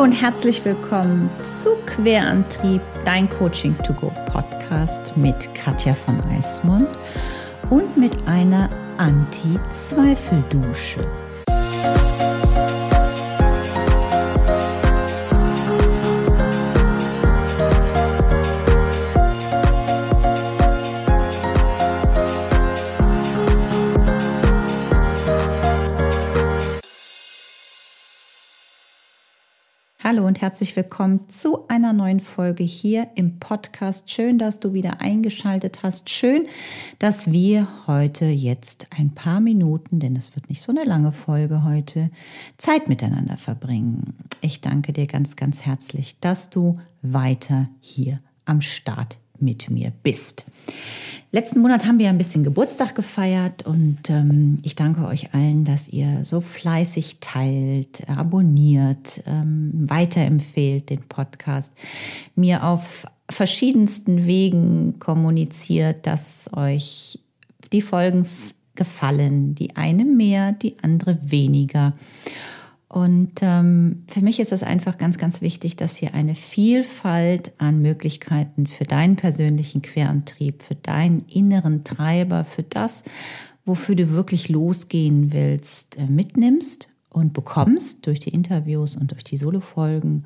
Hallo und herzlich willkommen zu Querantrieb, dein Coaching to go Podcast mit Katja von Eismond und mit einer Anti-Zweifeldusche. Hallo und herzlich willkommen zu einer neuen Folge hier im Podcast. Schön, dass du wieder eingeschaltet hast. Schön, dass wir heute jetzt ein paar Minuten, denn das wird nicht so eine lange Folge heute, Zeit miteinander verbringen. Ich danke dir ganz, ganz herzlich, dass du weiter hier am Start mit mir bist. Letzten Monat haben wir ein bisschen Geburtstag gefeiert und ähm, ich danke euch allen, dass ihr so fleißig teilt, abonniert, ähm, weiterempfehlt den Podcast, mir auf verschiedensten Wegen kommuniziert, dass euch die Folgen gefallen, die eine mehr, die andere weniger. Und ähm, für mich ist es einfach ganz, ganz wichtig, dass hier eine Vielfalt an Möglichkeiten für deinen persönlichen Querantrieb, für deinen inneren Treiber, für das, wofür du wirklich losgehen willst, äh, mitnimmst und bekommst durch die Interviews und durch die Solo-Folgen.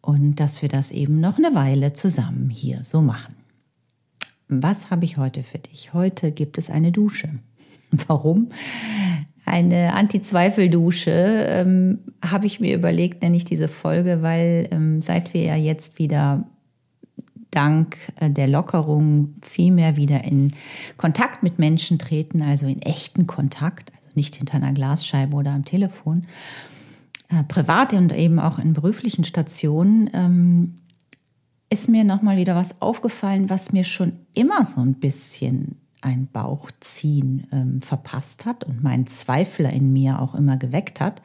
Und dass wir das eben noch eine Weile zusammen hier so machen. Was habe ich heute für dich? Heute gibt es eine Dusche. Warum? Eine Anti-Zweifel-Dusche, ähm, habe ich mir überlegt, nenne ich diese Folge, weil ähm, seit wir ja jetzt wieder dank äh, der Lockerung viel mehr wieder in Kontakt mit Menschen treten, also in echten Kontakt, also nicht hinter einer Glasscheibe oder am Telefon, äh, privat und eben auch in beruflichen Stationen, ähm, ist mir nochmal wieder was aufgefallen, was mir schon immer so ein bisschen ein Bauchziehen ähm, verpasst hat und meinen Zweifler in mir auch immer geweckt hat.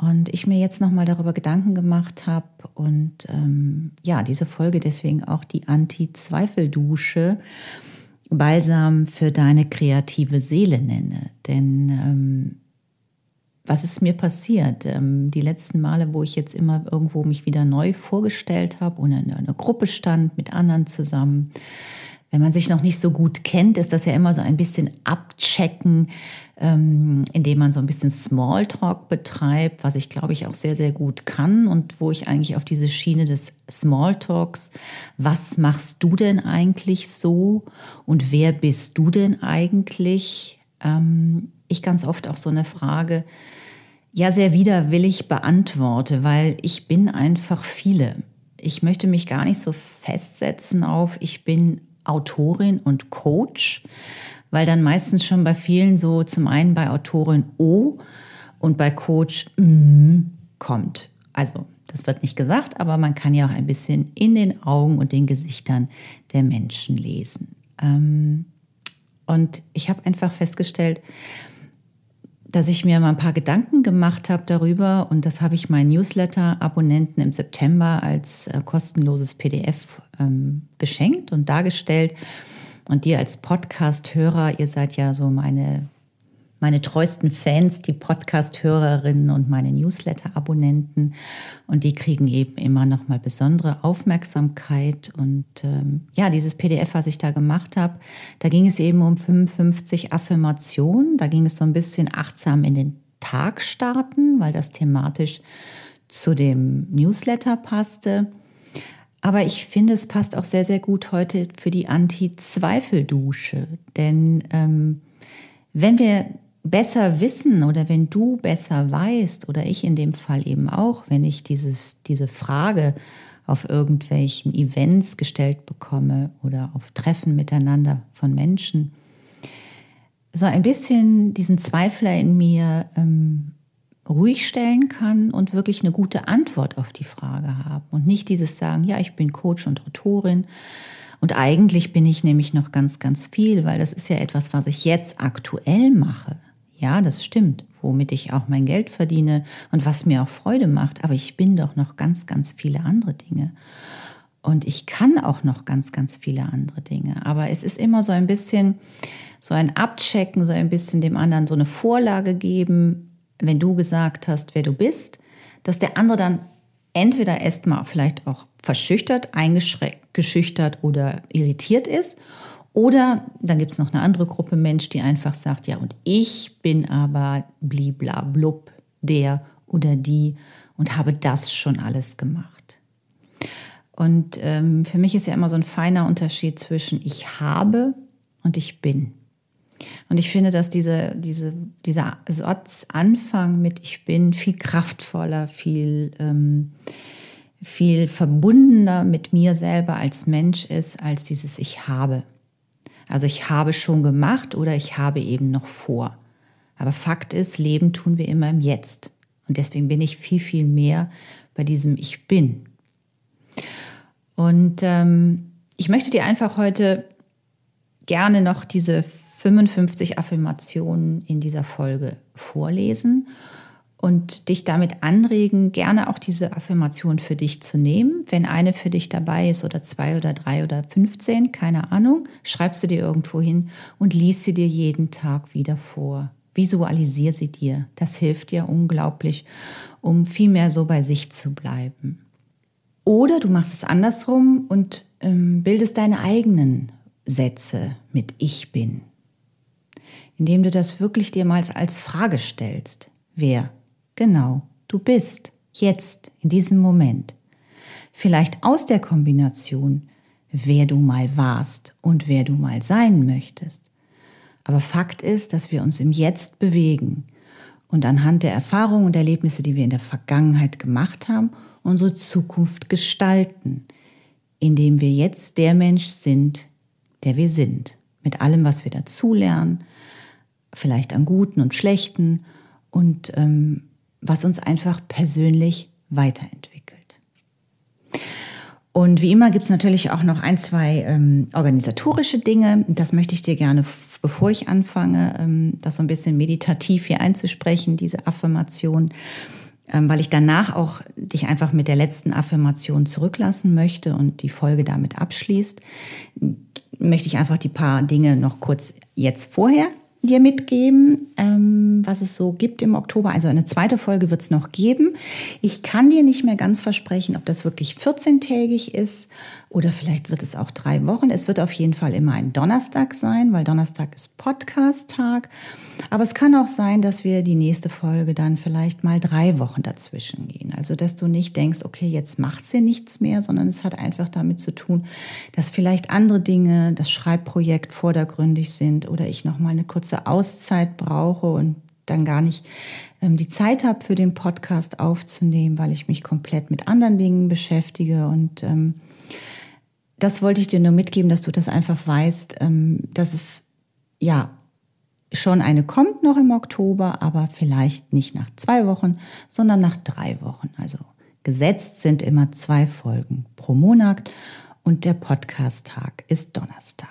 Und ich mir jetzt nochmal darüber Gedanken gemacht habe und ähm, ja, diese Folge deswegen auch die Anti-Zweifel-Dusche, Balsam für deine kreative Seele nenne. Denn ähm, was ist mir passiert? Ähm, die letzten Male, wo ich jetzt immer irgendwo mich wieder neu vorgestellt habe und in einer Gruppe stand mit anderen zusammen, wenn man sich noch nicht so gut kennt, ist das ja immer so ein bisschen abchecken, ähm, indem man so ein bisschen Smalltalk betreibt, was ich glaube ich auch sehr, sehr gut kann und wo ich eigentlich auf diese Schiene des Smalltalks, was machst du denn eigentlich so und wer bist du denn eigentlich? Ähm, ich ganz oft auch so eine Frage, ja, sehr widerwillig beantworte, weil ich bin einfach viele. Ich möchte mich gar nicht so festsetzen auf, ich bin Autorin und Coach, weil dann meistens schon bei vielen so zum einen bei Autorin O und bei Coach mm kommt. Also das wird nicht gesagt, aber man kann ja auch ein bisschen in den Augen und den Gesichtern der Menschen lesen. Ähm, und ich habe einfach festgestellt, dass ich mir mal ein paar Gedanken gemacht habe darüber und das habe ich meinen Newsletter-Abonnenten im September als äh, kostenloses PDF ähm, geschenkt und dargestellt. Und dir als Podcast-Hörer, ihr seid ja so meine, meine treuesten Fans, die Podcast-Hörerinnen und meine Newsletter-Abonnenten. Und die kriegen eben immer nochmal besondere Aufmerksamkeit. Und ähm, ja, dieses PDF, was ich da gemacht habe, da ging es eben um 55 Affirmationen. Da ging es so ein bisschen achtsam in den Tag starten, weil das thematisch zu dem Newsletter passte. Aber ich finde, es passt auch sehr, sehr gut heute für die Anti-Zweifel-Dusche. Denn ähm, wenn wir besser wissen oder wenn du besser weißt oder ich in dem Fall eben auch, wenn ich dieses, diese Frage auf irgendwelchen Events gestellt bekomme oder auf Treffen miteinander von Menschen, so ein bisschen diesen Zweifler in mir ähm, ruhig stellen kann und wirklich eine gute Antwort auf die Frage haben und nicht dieses sagen, ja, ich bin Coach und Autorin und eigentlich bin ich nämlich noch ganz, ganz viel, weil das ist ja etwas, was ich jetzt aktuell mache. Ja, das stimmt, womit ich auch mein Geld verdiene und was mir auch Freude macht, aber ich bin doch noch ganz, ganz viele andere Dinge. Und ich kann auch noch ganz, ganz viele andere Dinge. Aber es ist immer so ein bisschen so ein Abchecken, so ein bisschen dem anderen so eine Vorlage geben, wenn du gesagt hast, wer du bist, dass der andere dann entweder erstmal vielleicht auch verschüchtert, eingeschränkt, geschüchtert oder irritiert ist. Oder dann gibt es noch eine andere Gruppe Mensch, die einfach sagt, ja, und ich bin aber bliblablub, der oder die und habe das schon alles gemacht. Und ähm, für mich ist ja immer so ein feiner Unterschied zwischen ich habe und ich bin. Und ich finde, dass diese, diese, dieser Satzanfang mit Ich bin viel kraftvoller, viel, ähm, viel verbundener mit mir selber als Mensch ist, als dieses Ich habe. Also ich habe schon gemacht oder ich habe eben noch vor. Aber Fakt ist, Leben tun wir immer im Jetzt. Und deswegen bin ich viel, viel mehr bei diesem Ich bin. Und ähm, ich möchte dir einfach heute gerne noch diese 55 Affirmationen in dieser Folge vorlesen und dich damit anregen, gerne auch diese Affirmation für dich zu nehmen. Wenn eine für dich dabei ist oder zwei oder drei oder 15, keine Ahnung, schreib sie dir irgendwo hin und lies sie dir jeden Tag wieder vor. Visualisier sie dir. Das hilft dir unglaublich, um viel mehr so bei sich zu bleiben. Oder du machst es andersrum und ähm, bildest deine eigenen Sätze mit Ich bin indem du das wirklich dir mal als Frage stellst. Wer genau du bist, jetzt, in diesem Moment. Vielleicht aus der Kombination, wer du mal warst und wer du mal sein möchtest. Aber Fakt ist, dass wir uns im Jetzt bewegen und anhand der Erfahrungen und Erlebnisse, die wir in der Vergangenheit gemacht haben, unsere Zukunft gestalten, indem wir jetzt der Mensch sind, der wir sind, mit allem, was wir dazulernen, vielleicht an guten und schlechten und ähm, was uns einfach persönlich weiterentwickelt. Und wie immer gibt es natürlich auch noch ein, zwei ähm, organisatorische Dinge. Das möchte ich dir gerne, bevor ich anfange, ähm, das so ein bisschen meditativ hier einzusprechen, diese Affirmation, ähm, weil ich danach auch dich einfach mit der letzten Affirmation zurücklassen möchte und die Folge damit abschließt, möchte ich einfach die paar Dinge noch kurz jetzt vorher dir mitgeben, ähm, was es so gibt im Oktober. Also eine zweite Folge wird es noch geben. Ich kann dir nicht mehr ganz versprechen, ob das wirklich 14-tägig ist oder vielleicht wird es auch drei Wochen. Es wird auf jeden Fall immer ein Donnerstag sein, weil Donnerstag ist Podcast-Tag. Aber es kann auch sein, dass wir die nächste Folge dann vielleicht mal drei Wochen dazwischen gehen. Also, dass du nicht denkst, okay, jetzt macht sie nichts mehr, sondern es hat einfach damit zu tun, dass vielleicht andere Dinge, das Schreibprojekt vordergründig sind oder ich noch mal eine kurze Auszeit brauche und dann gar nicht ähm, die Zeit habe für den Podcast aufzunehmen, weil ich mich komplett mit anderen Dingen beschäftige und ähm, das wollte ich dir nur mitgeben, dass du das einfach weißt, ähm, dass es ja schon eine kommt noch im Oktober, aber vielleicht nicht nach zwei Wochen, sondern nach drei Wochen. Also gesetzt sind immer zwei Folgen pro Monat und der Podcast-Tag ist Donnerstag.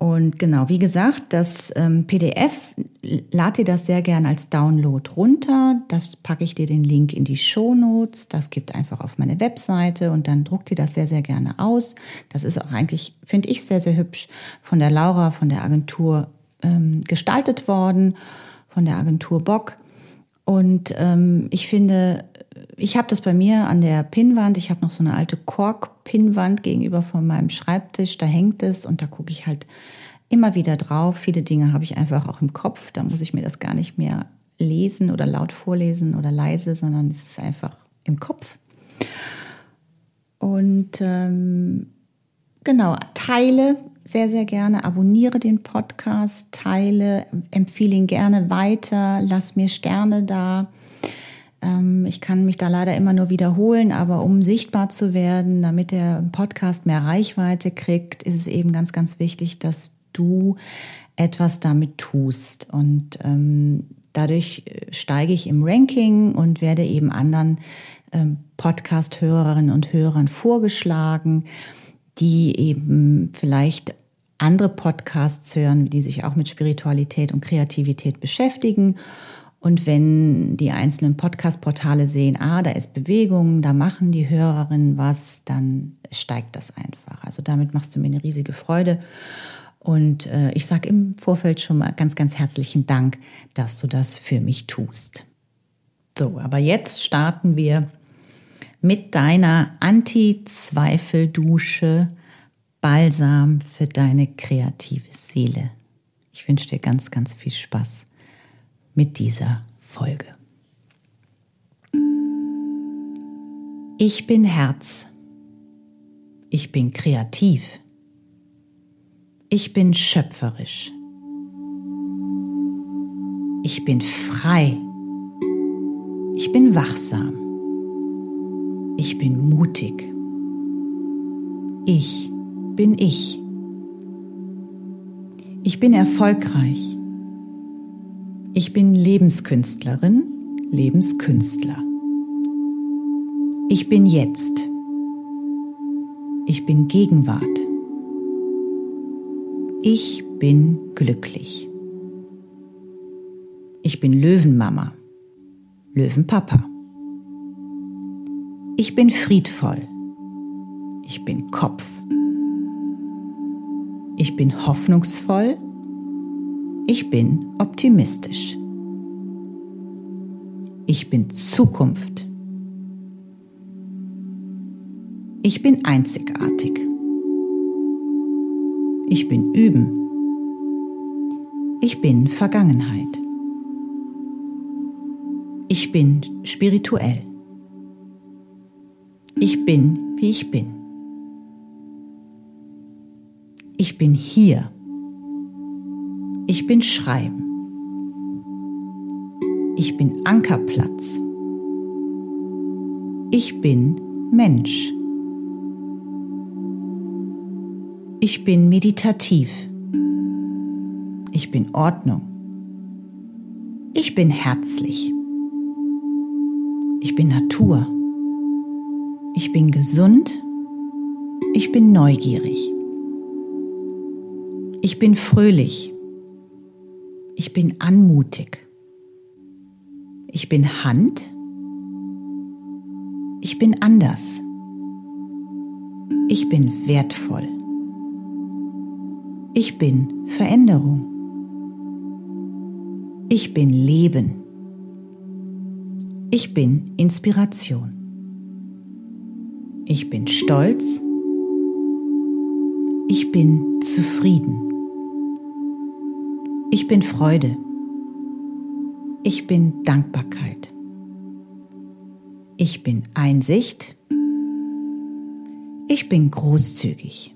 Und genau, wie gesagt, das ähm, PDF, lad dir das sehr gern als Download runter. Das packe ich dir den Link in die Show Notes. Das gibt einfach auf meine Webseite und dann druck dir das sehr, sehr gerne aus. Das ist auch eigentlich, finde ich, sehr, sehr hübsch von der Laura, von der Agentur ähm, gestaltet worden, von der Agentur Bock. Und ähm, ich finde, ich habe das bei mir an der Pinnwand. Ich habe noch so eine alte Kork-Pinnwand gegenüber von meinem Schreibtisch. Da hängt es und da gucke ich halt immer wieder drauf. Viele Dinge habe ich einfach auch im Kopf. Da muss ich mir das gar nicht mehr lesen oder laut vorlesen oder leise, sondern es ist einfach im Kopf. Und ähm, genau, teile sehr, sehr gerne, abonniere den Podcast, teile, empfehle ihn gerne weiter, lass mir Sterne da. Ähm, ich kann mich da leider immer nur wiederholen, aber um sichtbar zu werden, damit der Podcast mehr Reichweite kriegt, ist es eben ganz, ganz wichtig, dass du etwas damit tust. Und ähm, dadurch steige ich im Ranking und werde eben anderen ähm, Podcast-Hörerinnen und Hörern vorgeschlagen, die eben vielleicht andere Podcasts hören, die sich auch mit Spiritualität und Kreativität beschäftigen und wenn die einzelnen Podcast-Portale sehen, ah, da ist Bewegung, da machen die Hörerinnen was, dann steigt das einfach. Also damit machst du mir eine riesige Freude. Und äh, ich sage im Vorfeld schon mal ganz, ganz herzlichen Dank, dass du das für mich tust. So, aber jetzt starten wir mit deiner Anti-Zweifel-Dusche Balsam für deine kreative Seele. Ich wünsche dir ganz, ganz viel Spaß mit dieser Folge. Ich bin Herz. Ich bin kreativ. Ich bin schöpferisch. Ich bin frei. Ich bin wachsam. Ich bin mutig. Ich bin ich. Ich bin erfolgreich. Ich bin Lebenskünstlerin, Lebenskünstler. Ich bin jetzt. Ich bin Gegenwart. Ich bin glücklich. Ich bin Löwenmama, Löwenpapa. Ich bin friedvoll. Ich bin Kopf. Ich bin hoffnungsvoll. Ich bin optimistisch. Ich bin Zukunft. Ich bin einzigartig. Ich bin Üben. Ich bin Vergangenheit. Ich bin spirituell. Ich bin, wie ich bin. Ich bin hier. Ich bin Schreiben. Ich bin Ankerplatz. Ich bin Mensch. Ich bin meditativ. Ich bin Ordnung. Ich bin herzlich. Ich bin Natur. Ich bin gesund. Ich bin neugierig. Ich bin fröhlich. Ich bin anmutig. Ich bin Hand. Ich bin anders. Ich bin wertvoll. Ich bin Veränderung. Ich bin Leben. Ich bin Inspiration. Ich bin stolz. Ich bin zufrieden. Ich bin Freude. Ich bin Dankbarkeit. Ich bin Einsicht. Ich bin großzügig.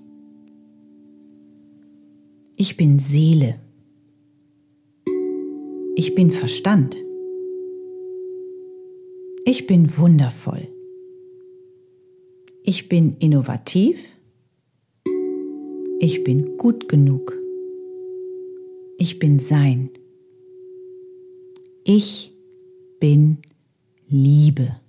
Ich bin Seele. Ich bin Verstand. Ich bin wundervoll. Ich bin innovativ. Ich bin gut genug. Ich bin Sein. Ich bin Liebe.